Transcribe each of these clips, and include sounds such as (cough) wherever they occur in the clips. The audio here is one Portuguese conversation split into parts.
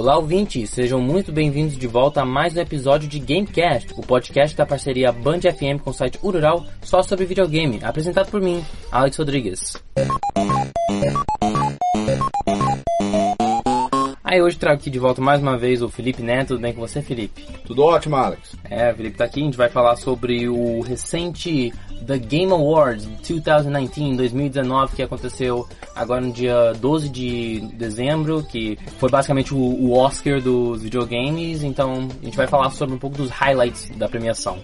Olá, ouvintes! Sejam muito bem-vindos de volta a mais um episódio de Gamecast, o podcast da parceria Band FM com o site Urural só sobre videogame, apresentado por mim, Alex Rodrigues. Aí hoje trago aqui de volta mais uma vez o Felipe Neto, tudo bem com você, Felipe? Tudo ótimo, Alex. É, o Felipe tá aqui, a gente vai falar sobre o recente The Game Awards 2019, 2019, que aconteceu agora no dia 12 de dezembro, que foi basicamente o, Oscar dos videogames, então a gente vai falar sobre um pouco dos highlights da premiação.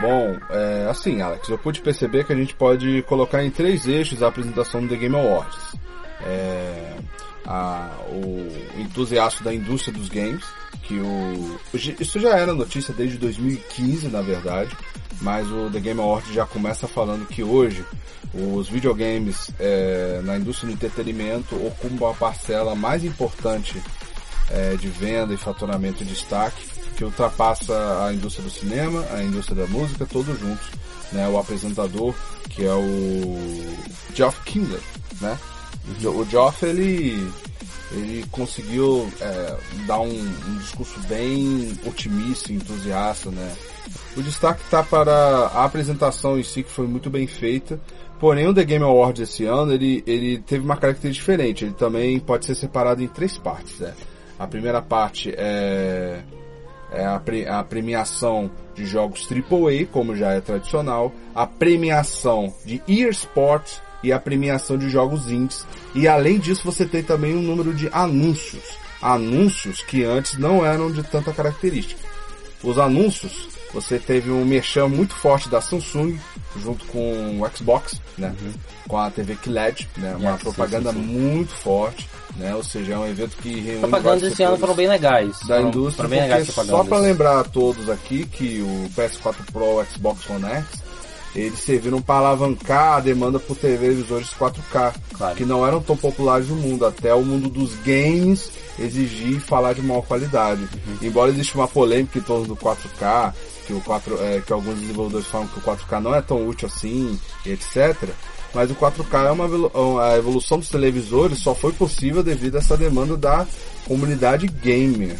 Bom, é, assim, Alex, eu pude perceber que a gente pode colocar em três eixos a apresentação do The Game Awards. É, a, o entusiasta da indústria dos games, que o, isso já era notícia desde 2015, na verdade, mas o The Game Awards já começa falando que hoje os videogames é, na indústria do entretenimento ocupam a parcela mais importante é, de venda e faturamento e destaque, que ultrapassa a indústria do cinema, a indústria da música, todos juntos. Né? O apresentador, que é o Geoff Kingler, né? O Geoff, ele ele conseguiu é, dar um, um, discurso bem otimista, entusiasta, né? O destaque está para a apresentação em si, que foi muito bem feita. Porém, o The Game Awards esse ano, ele, ele teve uma característica diferente. Ele também pode ser separado em três partes. Né? A primeira parte é, é a, pre, a premiação de jogos AAA, como já é tradicional. A premiação de eSports e a premiação de jogos indies. E além disso, você tem também um número de anúncios. Anúncios que antes não eram de tanta característica. Os anúncios, você teve um merchan muito forte da Samsung, junto com o Xbox, né? Uhum. Com a TV QLED, né? Uma propaganda sim, sim. muito forte, né? Ou seja, é um evento que reúne Propagandas esse ano foram bem legais. Da foram, indústria, foram bem legais só para lembrar a todos aqui que o PS4 Pro, o Xbox One X, eles serviram para alavancar a demanda por televisores 4K, claro. que não eram tão populares no mundo, até o mundo dos games exigir falar de maior qualidade. Uhum. Embora exista uma polêmica em torno do 4K, que, o 4, é, que alguns desenvolvedores falam que o 4K não é tão útil assim, etc. Mas o 4K é uma a evolução dos televisores só foi possível devido a essa demanda da comunidade gamer,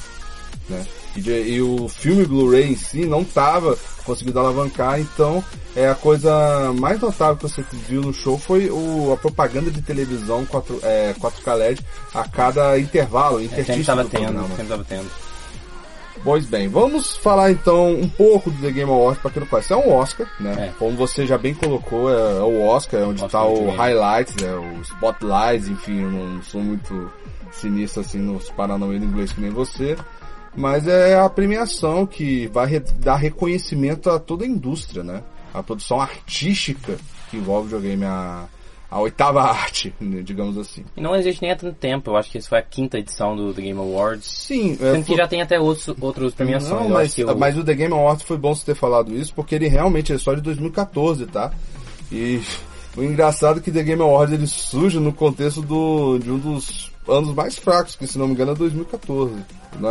né? E, o filme Blu-ray em si não estava conseguindo alavancar, então é a coisa mais notável que você viu no show foi o, a propaganda de televisão 4, é, 4K LED a cada intervalo, intertício é, sempre tendo, sempre tava tendo. Pois bem, vamos falar então um pouco do The Game Awards para quem não conhece. É um Oscar, né? É. Como você já bem colocou, é, é o Oscar, é onde está o highlights, é, o spotlights, enfim, eu não sou muito sinistro assim nos paranauê do inglês que nem você. Mas é a premiação que vai dar reconhecimento a toda a indústria, né? A produção artística que envolve o videogame, a, a oitava (laughs) arte, né, digamos assim. E não existe nem há tanto tempo, eu acho que isso foi a quinta edição do The Game Awards. Sim. É, Sendo é, que já tem até outros, outros premiações. Não, mas, eu... mas o The Game Awards foi bom você ter falado isso, porque ele realmente é só de 2014, tá? E o engraçado é que The Game Awards ele surge no contexto do, de um dos anos mais fracos, que se não me engano é 2014.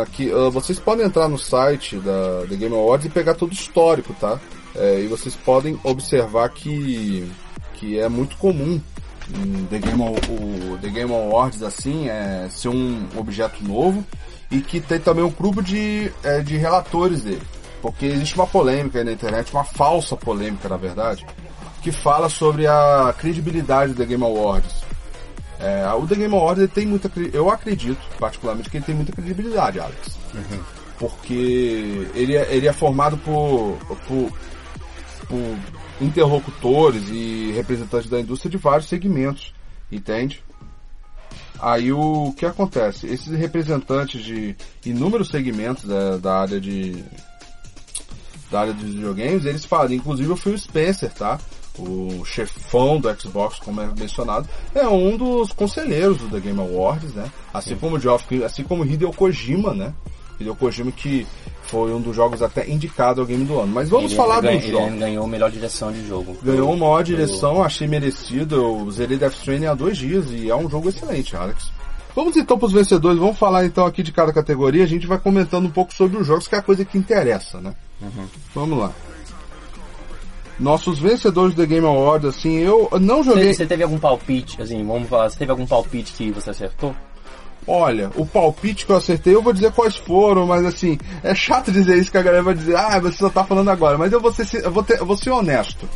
Aqui, uh, vocês podem entrar no site da The Game Awards e pegar todo o histórico, tá? É, e vocês podem observar que, que é muito comum The Game, o The Game Awards assim é ser um objeto novo e que tem também um grupo de, é, de relatores dele. Porque existe uma polêmica aí na internet, uma falsa polêmica na verdade, que fala sobre a credibilidade do The Game Awards. É, o The Game Awards tem muita. Eu acredito, particularmente, que ele tem muita credibilidade, Alex. Uhum. Porque ele é, ele é formado por, por, por interlocutores e representantes da indústria de vários segmentos, entende? Aí o que acontece? Esses representantes de inúmeros segmentos da, da área de da área dos videogames, eles falam, inclusive o Phil Spencer, tá? O chefão do Xbox, como é mencionado, é um dos conselheiros do The Game Awards, né? Assim Sim. como o Geoff, assim como Hideo Kojima, né? Hideo Kojima que foi um dos jogos até indicado ao game do ano. Mas vamos ele falar ganha, do jogo. Ele ganhou melhor direção de jogo. Ganhou melhor direção, achei merecido. Eu zerei Death Stranding há dois dias e é um jogo excelente, Alex. Vamos então para os vencedores, vamos falar então aqui de cada categoria, a gente vai comentando um pouco sobre os jogos, que é a coisa que interessa, né? Uhum. Vamos lá. Nossos vencedores do The Game Awards, assim, eu não joguei. Você, você teve algum palpite, assim, vamos falar, você teve algum palpite que você acertou? Olha, o palpite que eu acertei, eu vou dizer quais foram, mas assim, é chato (laughs) dizer isso que a galera vai dizer, ah, você só tá falando agora, mas eu vou ser, eu vou ter, eu vou ser honesto.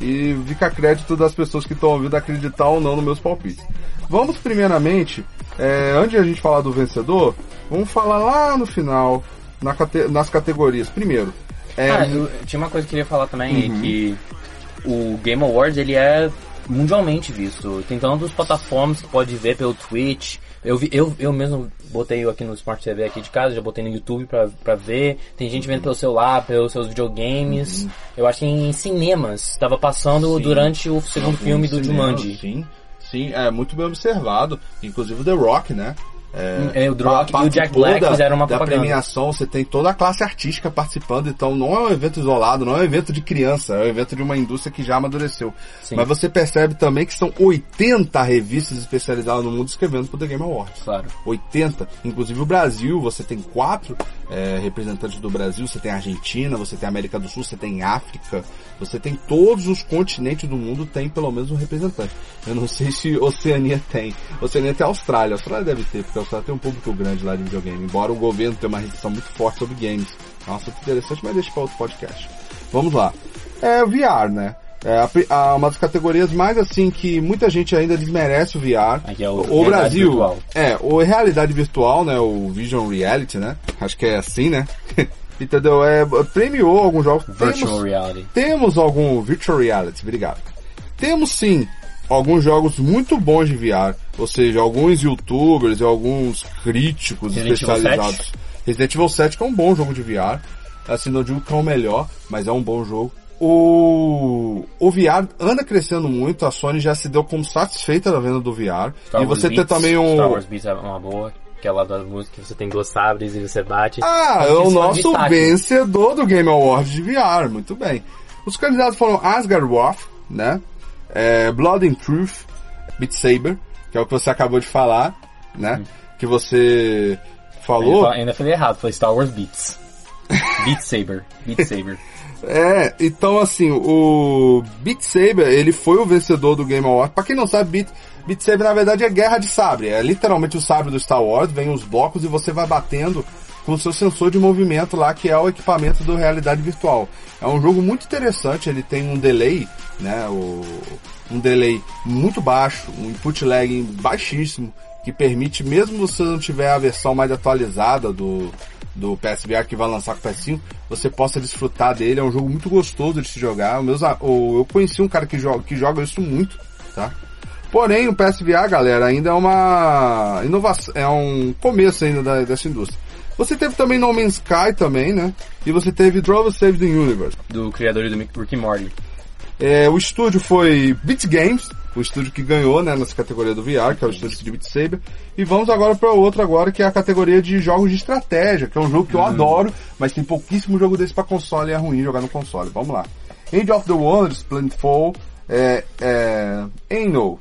E fica crédito das pessoas que estão ouvindo acreditar ou não nos meus palpites. Vamos primeiramente, é, antes de a gente falar do vencedor, vamos falar lá no final, na, nas categorias. Primeiro, é... Ah, eu, tinha uma coisa que eu queria falar também, uhum. que o Game Awards ele é mundialmente visto. Tem tantas plataformas que pode ver pelo Twitch. Eu, vi, eu, eu mesmo botei aqui no Smart TV aqui de casa, já botei no YouTube pra, pra ver. Tem gente vendo pelo celular, pelos seus videogames. Uhum. Eu acho que em cinemas. Estava passando sim. durante o segundo filme do cinema, Jumanji. Sim, sim, é muito bem observado. Inclusive The Rock, né? É, é, o Rock e o Jack Black da, fizeram uma da propaganda. premiação, você tem toda a classe artística participando, então não é um evento isolado, não é um evento de criança, é um evento de uma indústria que já amadureceu. Sim. Mas você percebe também que são 80 revistas especializadas no mundo escrevendo pro The Game Awards. Claro. 80. Inclusive o Brasil, você tem quatro é, representantes do Brasil, você tem a Argentina, você tem a América do Sul, você tem África, você tem todos os continentes do mundo tem pelo menos um representante. Eu não sei se Oceania tem. Oceania tem a Austrália. A Austrália deve ter, porque a Austrália tem um público grande lá de videogame. Embora o governo tenha uma restrição muito forte sobre games. Nossa, que interessante, mas deixa para outro podcast. Vamos lá. É VR, né? É a, uma das categorias mais assim que muita gente ainda desmerece o VR. Aqui é o, o Brasil. Virtual. É, o realidade virtual, né? O Vision Reality, né? Acho que é assim, né? (laughs) Entendeu? É, premiou alguns jogos. Virtual temos, Reality. Temos algum Virtual Reality, obrigado. Temos sim alguns jogos muito bons de VR, ou seja, alguns youtubers e alguns críticos Resident especializados. Evil Resident Evil 7 que é um bom jogo de VR. Assim, não digo que é o melhor, mas é um bom jogo. O, o VR anda crescendo muito, a Sony já se deu como satisfeita da venda do VR. Star e você tem também um. Star Wars Beats é uma boa. Aquela da música que você tem duas sabres e você bate. Ah, é o nosso vencedor do Game Awards de VR, muito bem. Os candidatos foram Asgard Wrath, né? é, Blood and Truth, Beat Saber, que é o que você acabou de falar, né? Hum. Que você falou. Ainda, ainda falei errado, foi Star Wars Beats. (laughs) Beat Saber. Beat Saber. (laughs) É, então assim, o Beat Saber, ele foi o vencedor do Game Awards. Pra quem não sabe, Beat, Beat Saber na verdade é guerra de sabre. É literalmente o sabre do Star Wars, vem os blocos e você vai batendo com o seu sensor de movimento lá, que é o equipamento do realidade virtual. É um jogo muito interessante, ele tem um delay, né, o, um delay muito baixo, um input lag baixíssimo, que permite, mesmo você não tiver a versão mais atualizada do, do PSVR que vai lançar com o PS5, você possa desfrutar dele. É um jogo muito gostoso de se jogar. Meus, eu conheci um cara que joga, que joga isso muito, tá? Porém, o PSVR, galera, ainda é uma inovação, é um começo ainda da, dessa indústria. Você teve também No Man's Sky também, né? E você teve Drove Save the Universe. Do criador do Rick Morty. É, o estúdio foi Beat Games, o estúdio que ganhou, né, nessa categoria do VR, que é o estúdio de Beat Saber. E vamos agora para outro agora, que é a categoria de jogos de estratégia, que é um jogo que eu hum. adoro, mas tem pouquíssimo jogo desse para console e é ruim jogar no console. Vamos lá. Age of the Wonders, Planetfall, é, é, Anno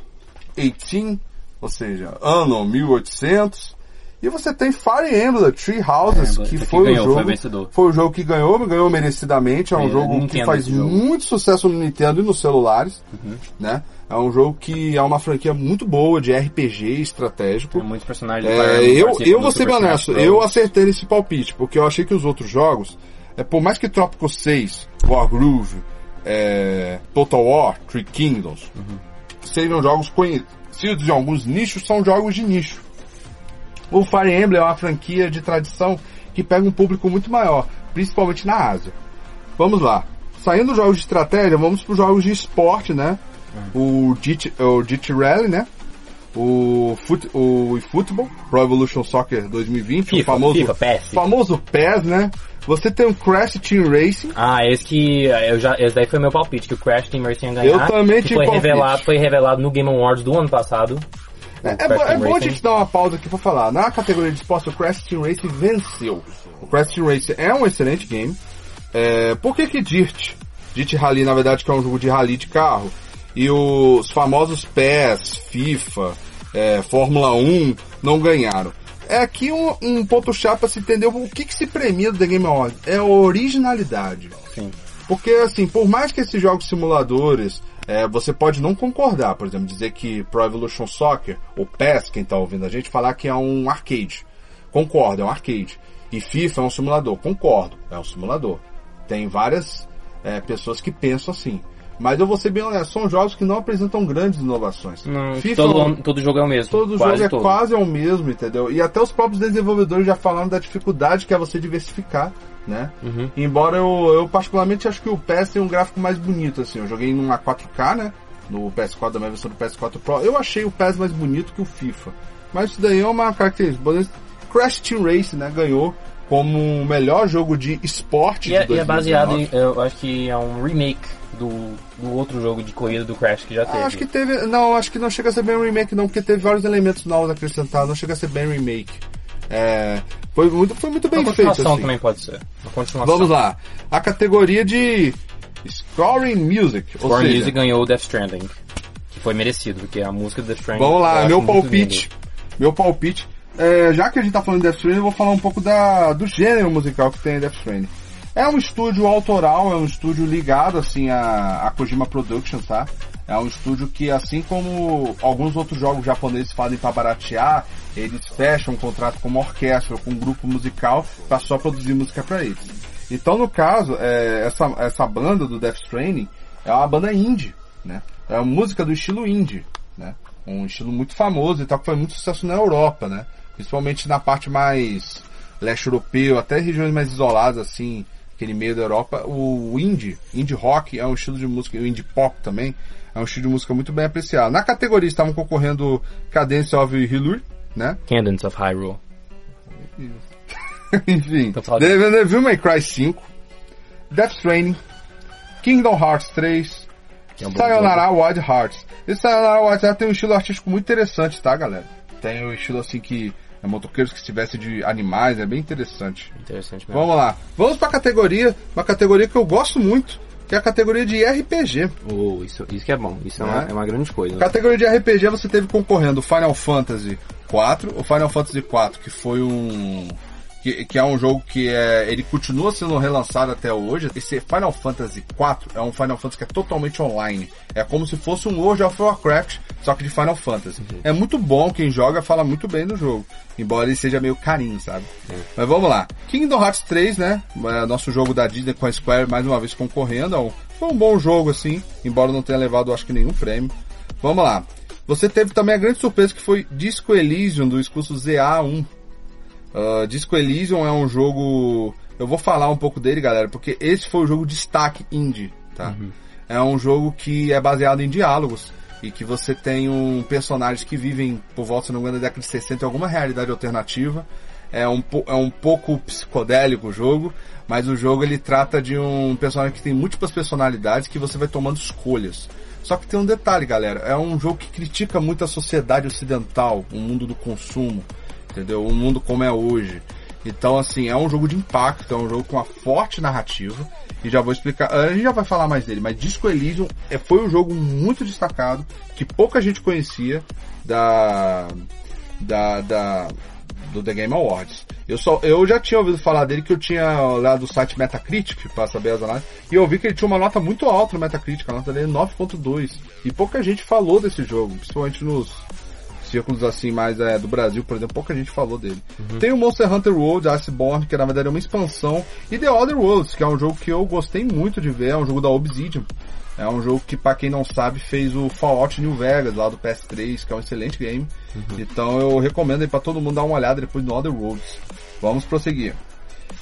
18, ou seja, ano 1800, e você tem Fire Emblem Three Houses, é, que foi que ganhou, o jogo, foi, foi, o jogo que ganhou, ganhou merecidamente, é um jogo que faz muito sucesso no Nintendo e nos celulares, uhum. né? É um jogo que é uma franquia muito boa de RPG estratégico. Tem muitos personagens. É, eu eu vou ser honesto, eu acertei nesse palpite, porque eu achei que os outros jogos, é, por mais que Tropico 6, Wargroove, é, Total War, Three Kingdoms, uhum. Sejam jogos conhecidos em alguns nichos, são jogos de nicho. O Fire Emblem é uma franquia de tradição que pega um público muito maior, principalmente na Ásia. Vamos lá. Saindo dos jogos de estratégia, vamos para os jogos de esporte, né? O GT, o Rally, né? O, foot, o Football, Pro Evolution Soccer 2020, FIFA, o famoso, FIFA, PES. famoso PES, né? Você tem o Crash Team Racing. Ah, esse que eu já, esse daí foi meu palpite, que o Crash Team Racing ia ganhar. Eu também que foi revelado, foi revelado no Game Awards do ano passado. É, é, é bom a gente dar uma pausa aqui pra falar. Na categoria de esporte, o Crash Team Racing venceu. O Crash Team Racing é um excelente game. É, por que que Dirt? Dirt Rally, na verdade, que é um jogo de rally de carro. E os famosos PES, FIFA, é, Fórmula 1 não ganharam. É aqui um, um ponto chato para se entender o que, que se premia do The Game Awards. É a originalidade. Sim. Porque, assim, por mais que esses jogos simuladores, é, você pode não concordar, por exemplo, dizer que Pro Evolution Soccer, ou PES, quem tá ouvindo a gente, falar que é um arcade. Concordo, é um arcade. E FIFA é um simulador. Concordo, é um simulador. Tem várias é, pessoas que pensam assim. Mas eu vou ser bem honesto, são jogos que não apresentam grandes inovações. Não, FIFA todo, todo jogo é o mesmo. Todo quase jogo é todo. quase o mesmo, entendeu? E até os próprios desenvolvedores já falaram da dificuldade que é você diversificar, né? Uhum. Embora eu, eu particularmente acho que o PES tem um gráfico mais bonito, assim. Eu joguei numa 4K, né? No PS4, da minha versão do PS4 Pro. Eu achei o PES mais bonito que o FIFA. Mas isso daí é uma característica. Crash Team Race, né? Ganhou como o melhor jogo de esporte E é, de e é baseado 2019. em, eu acho que é um remake do, do outro jogo de corrida do Crash que já teve. Acho que teve. Não, acho que não chega a ser bem um remake, não, porque teve vários elementos novos acrescentados, não chega a ser bem remake. É, foi, muito, foi muito bem Uma feito. continuação Assim. também pode ser. Uma continuação. Vamos lá. A categoria de Scoring Music. Score seja, Music ganhou o Death Stranding. Que foi merecido, porque a música do Death Stranding... Vamos lá, meu palpite. Meu palpite. É, já que a gente tá falando de Death Stranding, eu vou falar um pouco da, do gênero musical que tem em Death Stranding. É um estúdio autoral, é um estúdio ligado assim a, a Kojima Productions, tá? É um estúdio que, assim como alguns outros jogos japoneses fazem para baratear, eles fecham um contrato com uma orquestra, com um grupo musical, para só produzir música para eles. Então, no caso, é, essa, essa banda do Death Stranding é uma banda indie, né? É uma música do estilo indie, né? Um estilo muito famoso e tal, que foi muito sucesso na Europa, né? Principalmente na parte mais leste europeu, até regiões mais isoladas, assim, aquele meio da Europa. O indie, indie rock é um estilo de música, o indie pop também, é um estilo de música muito bem apreciado. Na categoria estavam concorrendo Cadence of Hillary, né? Cadence of Hyrule. (laughs) Enfim, Devil May Cry 5, Death Stranding, Kingdom Hearts 3, Que é um Sayonara Wild Hearts. Esse Sayonara Wild Hearts tem um estilo artístico muito interessante, tá, galera? Tem um estilo assim que é motoqueiros que se vestem de animais, é bem interessante. Interessante mesmo. Vamos lá. Vamos pra categoria, uma categoria que eu gosto muito, que é a categoria de RPG. Oh, isso, isso que é bom. Isso é, É. uma, é uma grande coisa. Categoria de RPG você teve concorrendo o Final Fantasy 4, o Final Fantasy 4 que foi um que, que é um jogo que é, ele continua sendo relançado até hoje. Esse Final Fantasy 4 é um Final Fantasy que é totalmente online. É como se fosse um World of Warcraft, só que de Final Fantasy. É muito bom, quem joga fala muito bem do jogo, embora ele seja meio carinho, sabe? Mas vamos lá. Kingdom Hearts 3, né? É nosso jogo da Disney com a Square mais uma vez concorrendo. É Foi um bom jogo assim, embora não tenha levado acho que nenhum prêmio. Vamos lá. Você teve também a grande surpresa que foi Disco Elysium do excurso ZA1. Uh, Disco Elysium é um jogo. Eu vou falar um pouco dele, galera, porque esse foi o jogo destaque indie, tá? É um jogo que é baseado em diálogos e que você tem um personagens que vivem por volta, se não me engano, da década de 60 em alguma realidade alternativa. É um, é um pouco psicodélico o jogo, mas o jogo ele trata de um personagem que tem múltiplas personalidades que você vai tomando escolhas. Só que tem um detalhe, galera, é um jogo que critica muito a sociedade ocidental, o mundo do consumo, entendeu? O mundo como é hoje. Então, assim, é um jogo de impacto, é um jogo com uma forte narrativa. E já vou explicar, a gente já vai falar mais dele, mas Disco Elysium é, foi um jogo muito destacado, que pouca gente conhecia da, da, da, do The Game Awards. Eu, só, eu já tinha ouvido falar dele que eu tinha lá do site Metacritic para saber as análises, e eu vi que ele tinha uma nota muito alta no Metacritic, a nota dele é 9.2. E pouca gente falou desse jogo, principalmente nos círculos assim mais é, do Brasil, por exemplo, pouca gente falou dele. Tem o Monster Hunter World Iceborne, que na verdade é uma expansão, e The Other Worlds, que é um jogo que eu gostei muito de ver, é um jogo da Obsidian. É um jogo que, pra quem não sabe, fez o Fallout New Vegas lá do PS3, que é um excelente game. Então eu recomendo aí pra todo mundo dar uma olhada depois no Other Worlds. Vamos prosseguir.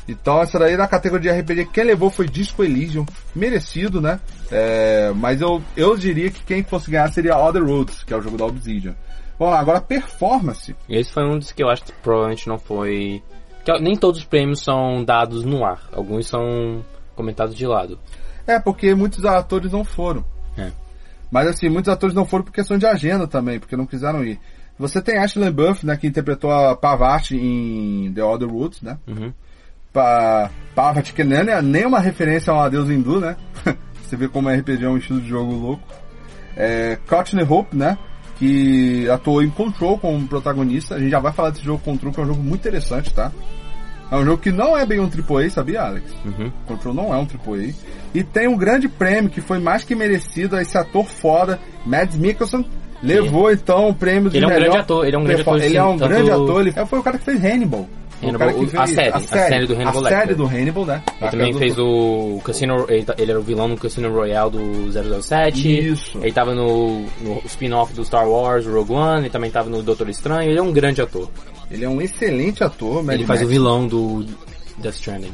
Então essa daí na categoria de RPG, quem levou foi Disco Elysium, merecido, né? É, mas eu, eu diria que quem fosse ganhar seria Other Worlds, que é o jogo da Obsidian. Vamos lá, agora performance. Esse foi um dos que eu acho que provavelmente não foi. que nem todos os prêmios são dados no ar. Alguns são comentados de lado. É, porque muitos atores não foram. É. Mas assim, muitos atores não foram por questão de agenda também, porque não quiseram ir. Você tem Ashley Buff, né, que interpretou a Pavati em The Other Woods, né? Uhum. Pa Parvati, que nem é nem uma referência a uma deusa hindu, né? (laughs) Você vê como RPG é um estilo de jogo louco. É, Courtney Hope, né? Que atuou em Control como protagonista. A gente já vai falar desse jogo Control, que é um jogo muito interessante, tá? É um jogo que não é bem um AAA, sabia, Alex? Uhum. Control não é um AAA. E tem um grande prêmio que foi mais que merecido a esse ator foda, Mads Mikkelsen. Levou então o prêmio de Ele é um melhor grande ator, ele é um grande ator, Ele é um tanto- grande ator, ele foi o cara que fez Hannibal. O Hannibal, o- a fez série, a série do Hannibal A série Lecter. do Hannibal, né? Ele também do- fez o Cassino. Ele, ele era o vilão no Cassino Royale do 007. Isso. Ele tava no, no spin-off do Star Wars, o Rogue One. Ele também tava no Doutor Estranho. Ele é um grande ator. Ele é um excelente ator, Mad ele faz o Max. vilão do Death Stranding.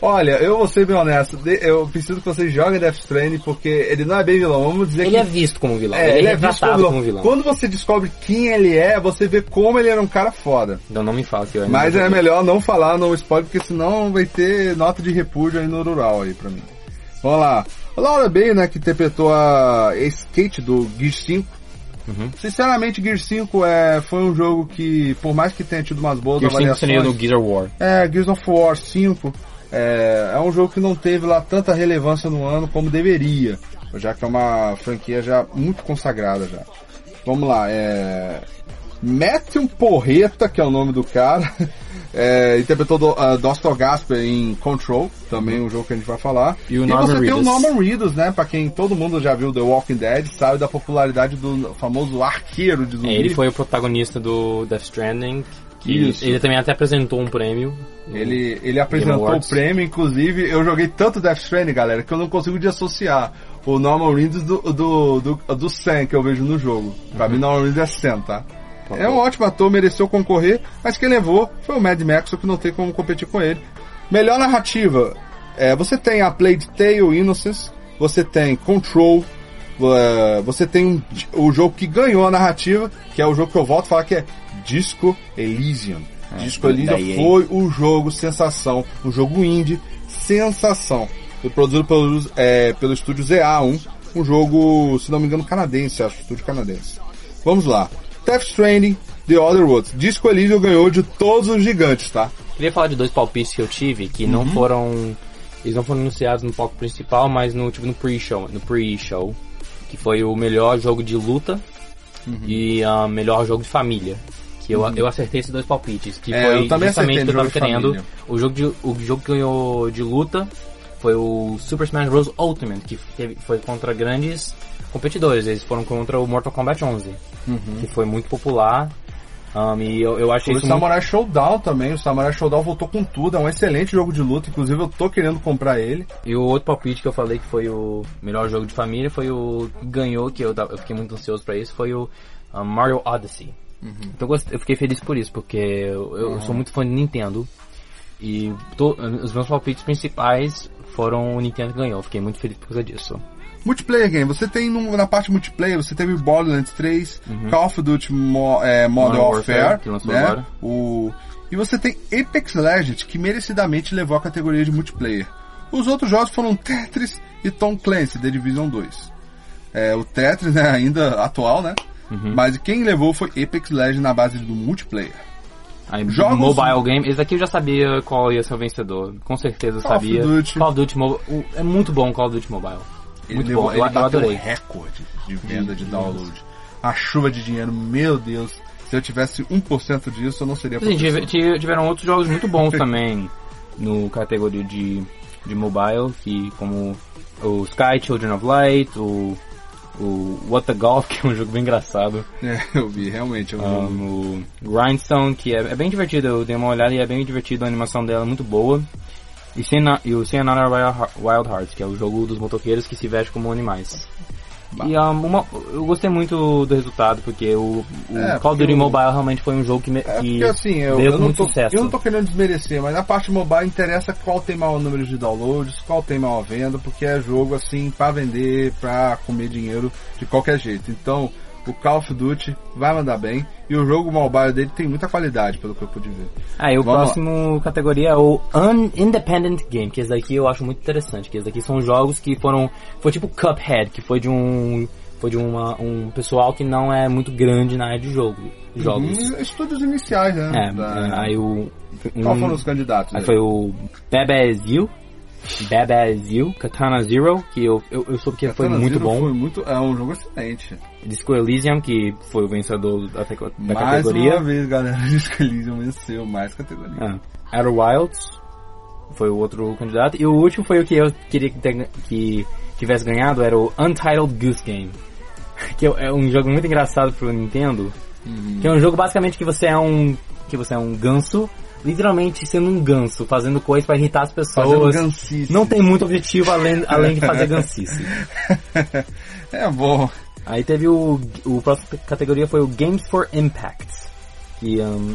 Olha, eu vou ser bem honesto, eu preciso que vocês joguem Death Stranding porque ele não é bem vilão, vamos dizer Ele que... é visto como vilão. É, ele, é visto retratado como vilão. Quando você descobre quem ele é, você vê como ele era um cara foda. Então não me fala que eu ainda Mas é melhor não falar no spoiler, porque senão vai ter nota de repúdio aí no rural aí pra mim. Vamos lá. A Laura Bay, né, que interpretou a Skate do Gear 5. Uhum. Sinceramente, Gear 5 é, foi um jogo que, por mais que tenha tido umas boas Gear 5 avaliações... seria no Gears of War. É, Gears of War 5 é, é um jogo que não teve lá tanta relevância no ano como deveria, já que é uma franquia já muito consagrada já. Vamos lá, é... Matthew Porreta, que é o nome do cara, (laughs) é, interpretou do, uh, Dostal Gasper em Control, também um jogo que a gente vai falar. E o e você tem o Reedus. Norman Reedus, né? Pra quem todo mundo já viu The Walking Dead, sabe da popularidade do famoso arqueiro de zumbi. É, ele foi o protagonista do Death Stranding. Isso. Ele também até apresentou um prêmio. Ele, ele apresentou o prêmio, inclusive eu joguei tanto Death Stranding, galera, que eu não consigo desassociar o Norman Reedus do, do, do, do Sam que eu vejo no jogo. Pra mim, Norman Reedus é Sam, tá? É um ótimo ator, mereceu concorrer, mas quem levou foi o Mad Max, que não tem como competir com ele. Melhor narrativa, é, você tem a Plague Tale Innocence, você tem Control, é, você tem o jogo que ganhou a narrativa, que é o jogo que eu volto a falar que é Disco Elysium. Disco Elysium foi o jogo sensação, um jogo indie sensação. Foi produzido pelo, é, pelo estúdio ZA1, um jogo, se não me engano, canadense, acho, estúdio canadense. Vamos lá. Death Stranding, The Other Worlds. Disco Elysium ganhou de todos os gigantes, tá? Queria falar de dois palpites que eu tive, que Uhum. não foram. Eles não foram anunciados no palco principal, mas no, tipo, no pre-show, no pre-show. Que foi o melhor jogo de luta Uhum. e o melhor jogo de família. Que eu, eu acertei esses dois palpites. Que É, foi eu também justamente o que eu tava querendo. O jogo, de, o jogo que ganhou de luta foi o Super Smash Bros. Ultimate, que teve- foi contra grandes competidores. Eles foram contra o Mortal Kombat 11, que foi muito popular. Um, e eu, eu achei O isso muito Samurai Showdown também, o Samurai Showdown voltou com tudo, é um excelente jogo de luta, inclusive eu tô querendo comprar ele. E o outro palpite que eu falei que foi o melhor jogo de família foi o que ganhou, que eu, eu fiquei muito ansioso pra isso, foi o Mario Odyssey. Então eu, fiquei feliz por isso, porque eu, eu sou muito fã de Nintendo. E to- os meus palpites principais foram o Nintendo que ganhou. Fiquei muito feliz por causa disso. Multiplayer game, você tem no- na parte multiplayer, você teve Borderlands 3, Call of Duty Mo, é, Modern Modern Warfare, Warfare, que lançou né? agora. O, e você tem Apex Legends, que merecidamente levou a categoria de multiplayer. Os outros jogos foram Tetris e Tom Clancy, The Division 2. É, o Tetris né, ainda atual, né? Uhum. Mas quem levou foi Apex Legends na base do multiplayer. Aí, Jogos- Mobile Game, esse aqui eu já sabia qual ia ser o vencedor. Com certeza eu Call of sabia. Duty. Call of Duty Mobile. É muito bom o Call of Duty Mobile. Muito levou- bom, ele eu bateu adorei. recorde de venda de download. A chuva de dinheiro, meu Deus. Se eu tivesse 1% disso, eu não seria Sim, professor. tive- tive- tiveram outros jogos muito bons também no categoria de, de mobile, que como o Sky Children of Light, o, o What the Golf, (laughs) que é um jogo bem engraçado, É, eu vi, realmente. Eu um, o Grindstone, que é, é bem divertido, eu dei uma olhada e é bem divertido, a animação dela é muito boa. E, Sena- e o Wild- Wild Hearts, que é o jogo dos motoqueiros que se vestem como animais. E um, uma- eu gostei muito do resultado, porque o, o É, Call of Duty Mobile realmente foi um jogo que, me, É que porque assim, eu, veio eu muito tô, sucesso. eu não tô querendo desmerecer, mas na parte mobile interessa qual tem maior número de downloads, qual tem maior venda, porque é jogo assim pra vender, pra comer dinheiro de qualquer jeito. Então, o Call of Duty vai mandar bem e o jogo mobile dele tem muita qualidade, pelo que eu pude ver. Ah, e o Vamos lá. próximo categoria é o Un Independent Game, que esse daqui eu acho muito interessante, que esse daqui são jogos que foram, foi tipo Cuphead, que foi de um, foi de uma, um pessoal que não é muito grande na área de jogo, jogos. Hum, estúdios iniciais, né? É, Da- aí o, um, Qual foram os candidatos? aí aí? foi o Bebe You, Katana Zero, que eu, eu, eu soube que Katana foi muito Zero bom. Foi muito, é um jogo excelente. Disco Elysium, que foi o vencedor da, da mais categoria. uma vez, galera, (laughs) Disco Elysium venceu mais categoria. Ah, Outer Wilds foi o outro candidato. E o último foi o que eu queria que, te- que tivesse ganhado, era o Untitled Goose Game. (laughs) Que é é um jogo muito engraçado pro Nintendo. Uhum. Que é um jogo basicamente que você é um. que você é um ganso, literalmente sendo um ganso, fazendo coisas pra irritar as pessoas. Não tem muito objetivo além, além de fazer (laughs) gancice. é bom. Aí teve o. O próximo categoria foi o Games for Impact. Que um,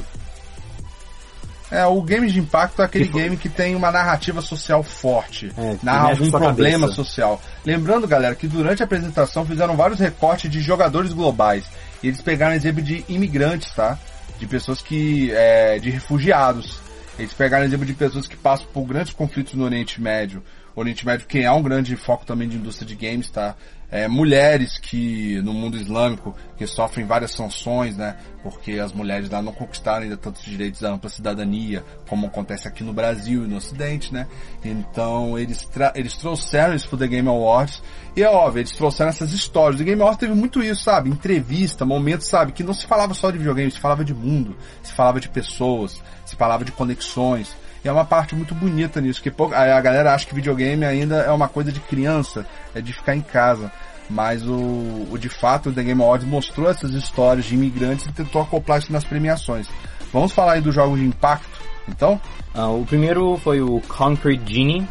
É, o game de impacto é aquele Que game que tem uma narrativa social forte. É, narra sua problema cabeça. social. Lembrando, galera, que durante a apresentação fizeram vários recortes de jogadores globais. E eles pegaram exemplo de imigrantes, tá? De pessoas que. É, de refugiados. Eles pegaram exemplo de pessoas que passam por grandes conflitos no Oriente Médio. O Oriente Médio, que é um grande foco também de indústria de games, tá? É, mulheres que, no mundo islâmico, que sofrem várias sanções, né? Porque as mulheres lá não conquistaram ainda tantos direitos da ampla cidadania, como acontece aqui no Brasil e no Ocidente, né? Então, eles, eles trouxeram isso pro The Game Awards. E é óbvio, eles trouxeram essas histórias. O Game Awards teve muito isso, sabe? Entrevista, momentos, sabe? Que não se falava só de videogame, se falava de mundo, se falava de pessoas, se falava de conexões. E é uma parte muito bonita nisso, que a galera acha que videogame ainda é uma coisa de criança, é de ficar em casa. Mas o, o de fato o The Game Awards mostrou essas histórias de imigrantes e tentou acoplar isso nas premiações. Vamos falar aí dos jogos de impacto, então? ah, o primeiro foi o Concrete Genie.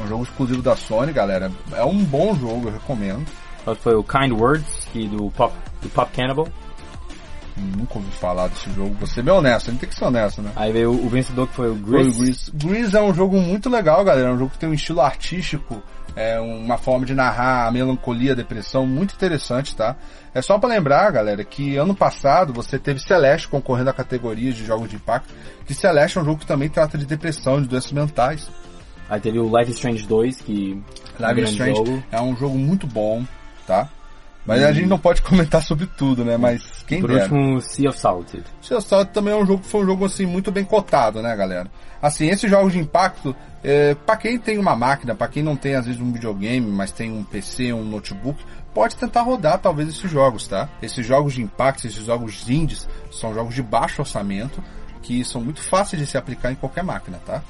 Um jogo exclusivo da Sony, galera. É um bom jogo, eu recomendo. Foi o Kind Words, que do Pop, do Pop Cannibal. Nunca ouvi falar desse jogo. Ser bem honesto, a gente tem que ser honesto, né? Aí veio o vencedor que foi o Foi o. Grease. Grease é um jogo muito legal, galera. É um jogo que tem um estilo artístico, é uma forma de narrar a melancolia, a depressão, muito interessante, tá? É só pra lembrar, galera, que ano passado você teve Celeste concorrendo a categorias de jogos de impacto. Que Celeste é um jogo que também trata de depressão, de doenças mentais. Aí teve o Life Strange 2, que é um Strange jogo. é um jogo muito bom, tá? Mas a gente não pode comentar sobre tudo, né? Mas quem Por dera. último, Sea of Solitude. Sea of Solitude também é um jogo que foi um jogo assim muito bem cotado, né, galera? Assim, esses jogos de impacto, é, para quem tem uma máquina, para quem não tem às vezes um videogame, mas tem um PC, um notebook, pode tentar rodar talvez esses jogos, tá? Esses jogos de impacto, esses jogos indies, são jogos de baixo orçamento que são muito fáceis de se aplicar em qualquer máquina, tá?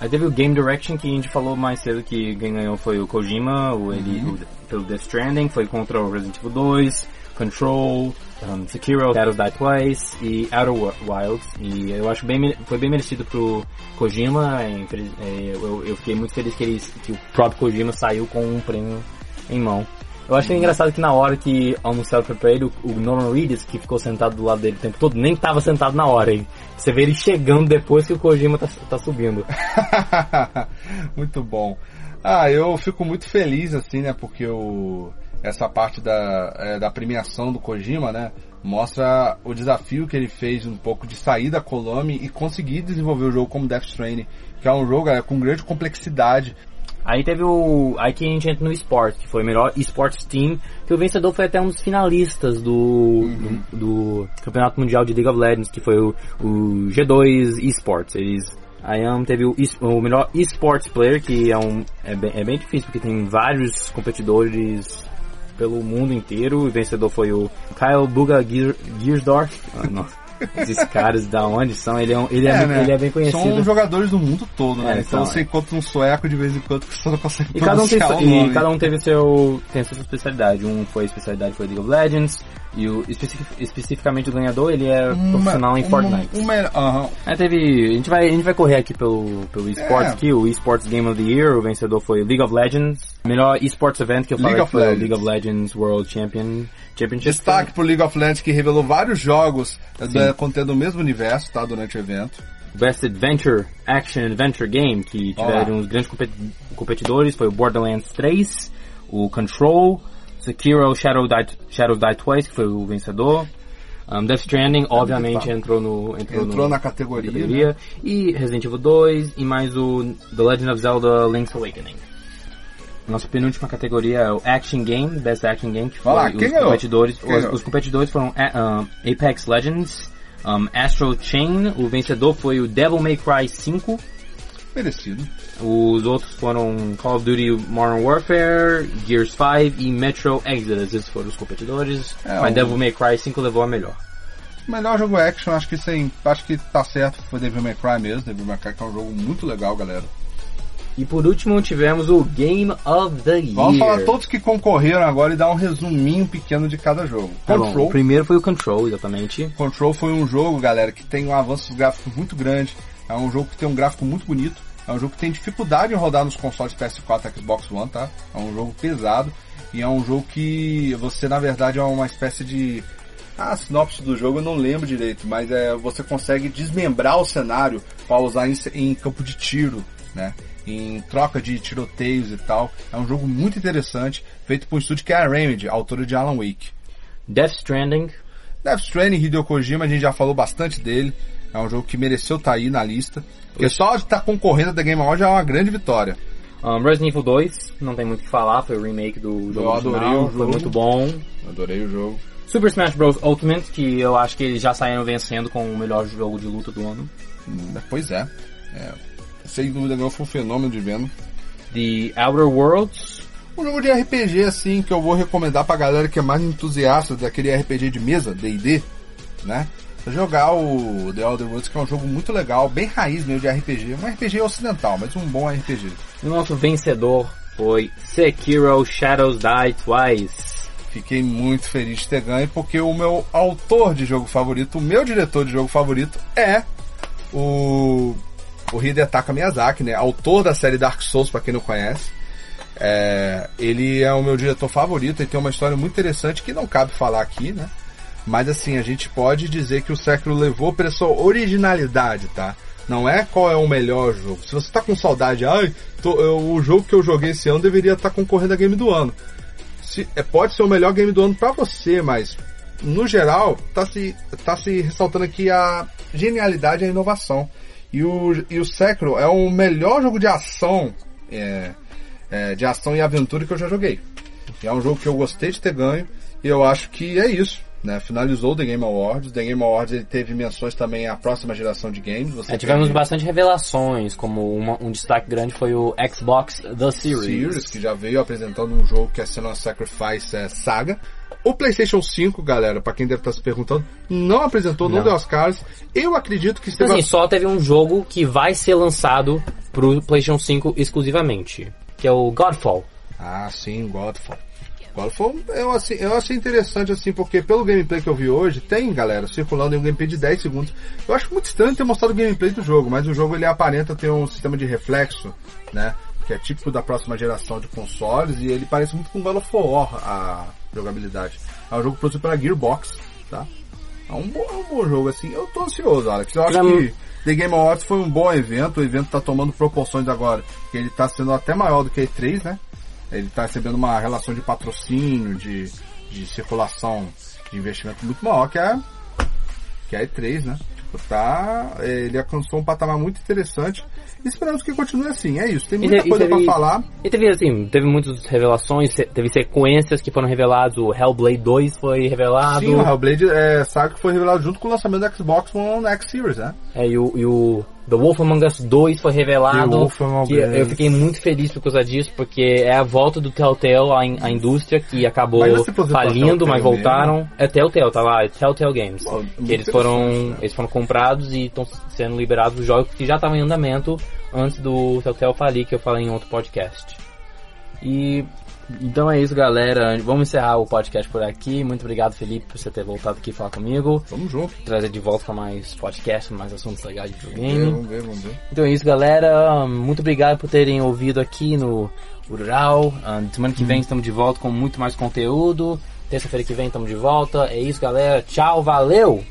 Aí teve o Game Direction, que a gente falou mais cedo que quem ganhou foi o Kojima, o, ele, Uhum. o, pelo Death Stranding, foi contra o Resident Evil 2, Control, um, Sekiro, Shadows Die Twice e Outer Wi- Wilds. E eu acho bem, foi bem merecido pro Kojima, é, é, eu, eu fiquei muito feliz que, ele, que o próprio Kojima saiu com um prêmio em mão. Eu achei engraçado que na hora que anunciaram pra ele, o Norman Reedus, que ficou sentado do lado dele o tempo todo, nem tava sentado na hora, hein? Você vê ele chegando depois que o Kojima tá, tá subindo. (laughs) muito bom. Ah, eu fico muito feliz, assim, né? Porque o, essa parte da, é, da premiação do Kojima, né? Mostra o desafio que ele fez um pouco de sair da Konami e conseguir desenvolver o jogo como Death Stranding, que é um jogo é, com grande complexidade. Aí teve o. Aí que a gente entra no esporte, que foi o melhor esportes team, que o vencedor foi até um dos finalistas do, do, do Campeonato Mundial de League of Legends, que foi o, o G2 Esports. Eles. Um, teve o, o melhor esports player, que é um. É bem, é bem difícil, porque tem vários competidores pelo mundo inteiro. O vencedor foi o Kyle Buga Giersdorf. Ah, nossa. Esses caras da onde são, ele é, um- ele é, muito- ele é bem conhecido. São jogadores do mundo todo, né? É, então são, você é. encontra um sueco de vez em quando que você não consegue E cada um, tem, o e nome. cada um teve seu, tem a sua especialidade. Um foi especialidade foi League of Legends, e o, especi- especificamente o ganhador, ele é profissional em uma- Fortnite. uma- aham. Aí teve, a gente vai, a gente vai correr aqui pelo, pelo esports É. aqui, o Esports Game of the Year, o vencedor foi League of Legends. Melhor esports event que eu League falei of foi o Legends. League of Legends World Champion, Championship. Destaque pro League of Legends que revelou vários jogos eh, contendo o mesmo universo, tá? Durante o evento. Best Adventure Action Adventure Game, que tiveram os grandes compet- competidores, foi o Borderlands 3, o Control, Sekiro Shadow Die, Shadow Die Twice, que foi o vencedor. Um, Death Stranding, obviamente, tá. entrou no entrou, Entrou no, na categoria, né? categoria. E Resident Evil 2, e mais o The Legend of Zelda Link's Awakening. Nossa penúltima categoria é o Action Game, Best Action Game, que foi Vai lá, os competidores. Os, os competidores foram a- um, Apex Legends, um, Astral Chain, o vencedor foi o Devil May Cry 5, Merecido. Os outros foram Call of Duty Modern Warfare, Gears 5 e Metro Exodus. Esses foram os competidores. É, mas o- Devil May Cry 5 levou a melhor. Melhor jogo action, acho que sem, acho que tá certo, foi Devil May Cry mesmo. Devil May Cry que é um jogo muito legal, galera. E por último tivemos o Game of the Year. Vamos falar todos que concorreram agora e dar um resuminho pequeno de cada jogo. Tá Control. O primeiro foi o Control, exatamente. Control foi um jogo, galera, que tem um avanço gráfico muito grande. É um jogo que tem um gráfico muito bonito. É um jogo que tem dificuldade em rodar nos consoles PS4 e Xbox One, tá? É um jogo pesado. E é um jogo que você, na verdade, é uma espécie de. Ah, a sinopse do jogo eu não lembro direito, mas é, você consegue desmembrar o cenário para usar em, em campo de tiro, né? Em troca de tiroteios e tal. É um jogo muito interessante, feito por um estúdio que é a Remedy, autora de Alan Wake. Death Stranding. Death Stranding, Hideo Kojima, a gente já falou bastante dele. É um jogo que mereceu estar aí na lista. Porque só de estar concorrendo a The Game Awards já é uma grande vitória. Um, Resident Evil 2, não tem muito o que falar, foi o remake do jogo Eu adorei original, o foi jogo. muito bom. Adorei o jogo. Super Smash Bros. Ultimate, que eu acho que eles já saíram vencendo com o melhor jogo de luta do ano. Hum, Pois é. é. Sem dúvida nenhuma foi um fenômeno de venda. The Outer Worlds, Um jogo de RPG assim que eu vou recomendar pra galera que é mais entusiasta daquele RPG de mesa, D&D, né? Jogar o The Elder Worlds, que é um jogo muito legal, bem raiz mesmo de RPG. Um RPG ocidental, mas um bom RPG. e o nosso vencedor foi Sekiro Shadows Die Twice. Fiquei muito feliz de ter ganho, porque o meu autor de jogo favorito, o meu diretor de jogo favorito é o, o Hidetaka Miyazaki, né? Autor da série Dark Souls, pra quem não conhece. É, ele é o meu diretor favorito e tem uma história muito interessante que não cabe falar aqui, né? Mas assim, a gente pode dizer que o Sekiro levou para sua originalidade, tá? Não é qual é o melhor jogo. Se você tá com saudade, ai, tô- eu- o jogo que eu joguei esse ano deveria estar concorrendo a game do ano se- é, pode ser o melhor game do ano pra você, mas no geral tá se, tá se ressaltando aqui a genialidade e a inovação. E o, e o Sekiro é o melhor jogo de ação, é, é, de ação e aventura que eu já joguei. E é um jogo que eu gostei de ter ganho e eu acho que é isso. Né? Finalizou o The Game Awards. The Game Awards ele teve menções também à próxima geração de games. Você É, tivemos tem bastante revelações, como uma- um destaque grande foi o Xbox The Series. Series, que já veio apresentando um jogo que é Senua Sacrifice é, Saga. O PlayStation 5, galera, pra quem deve estar se perguntando, não apresentou, não, Não. deu as caras. Eu acredito que Então, esteve assim, só teve um jogo que vai ser lançado pro PlayStation 5 exclusivamente, que é o Godfall. Ah, sim, Godfall. Godfall eu, assim, eu achei interessante assim, porque pelo gameplay que eu vi hoje, tem, galera, circulando em um gameplay de 10 segundos. Eu acho muito estranho ter mostrado o gameplay do jogo, mas o jogo ele aparenta ter um sistema de reflexo, né? Que é típico da próxima geração de consoles e ele parece muito com God of War a jogabilidade. É um jogo produzido pela Gearbox, tá? É um bom, é um bom jogo, assim. Eu tô ansioso, Alex. Eu acho que The Game Awards foi um bom evento. O evento tá tomando proporções agora. Que ele tá sendo até maior do que a E3, né? Ele tá recebendo uma relação de patrocínio, de, de circulação de investimento muito maior que a, que a E3, né? Tá, ele alcançou um patamar muito interessante. E esperamos que continue assim. É isso. Tem muita te- e coisa teve- pra falar. E teve, assim, teve muitas revelações, teve sequências que foram reveladas, o Hellblade 2 foi revelado, Sim, o Hellblade é, sabe que foi revelado junto com o lançamento do Xbox One X Series, né? é, e, o, e o The Wolf Among Us 2 foi revelado, que eu fiquei muito feliz por causa disso, porque é a volta do Telltale à, in- à indústria, que acabou Mas falindo, mas voltaram. É Telltale, tá lá, é Telltale Games. Que eles foram, né? eles foram comprados e estão sendo liberados os jogos que já estavam em andamento antes do Telltale falir, que eu falei em outro podcast. E então é isso, galera. Vamos encerrar o podcast por aqui. Muito obrigado, Felipe, por você ter voltado aqui falar comigo. Vamos junto. Trazer de volta para mais podcast, mais assuntos legais de videogame. vamos ver, vamos ver. Então é isso, galera. Muito obrigado por terem ouvido aqui no Rural. Ah, semana que vem estamos de volta com muito mais conteúdo. Terça-feira que vem estamos de volta. É isso, galera. Tchau, valeu!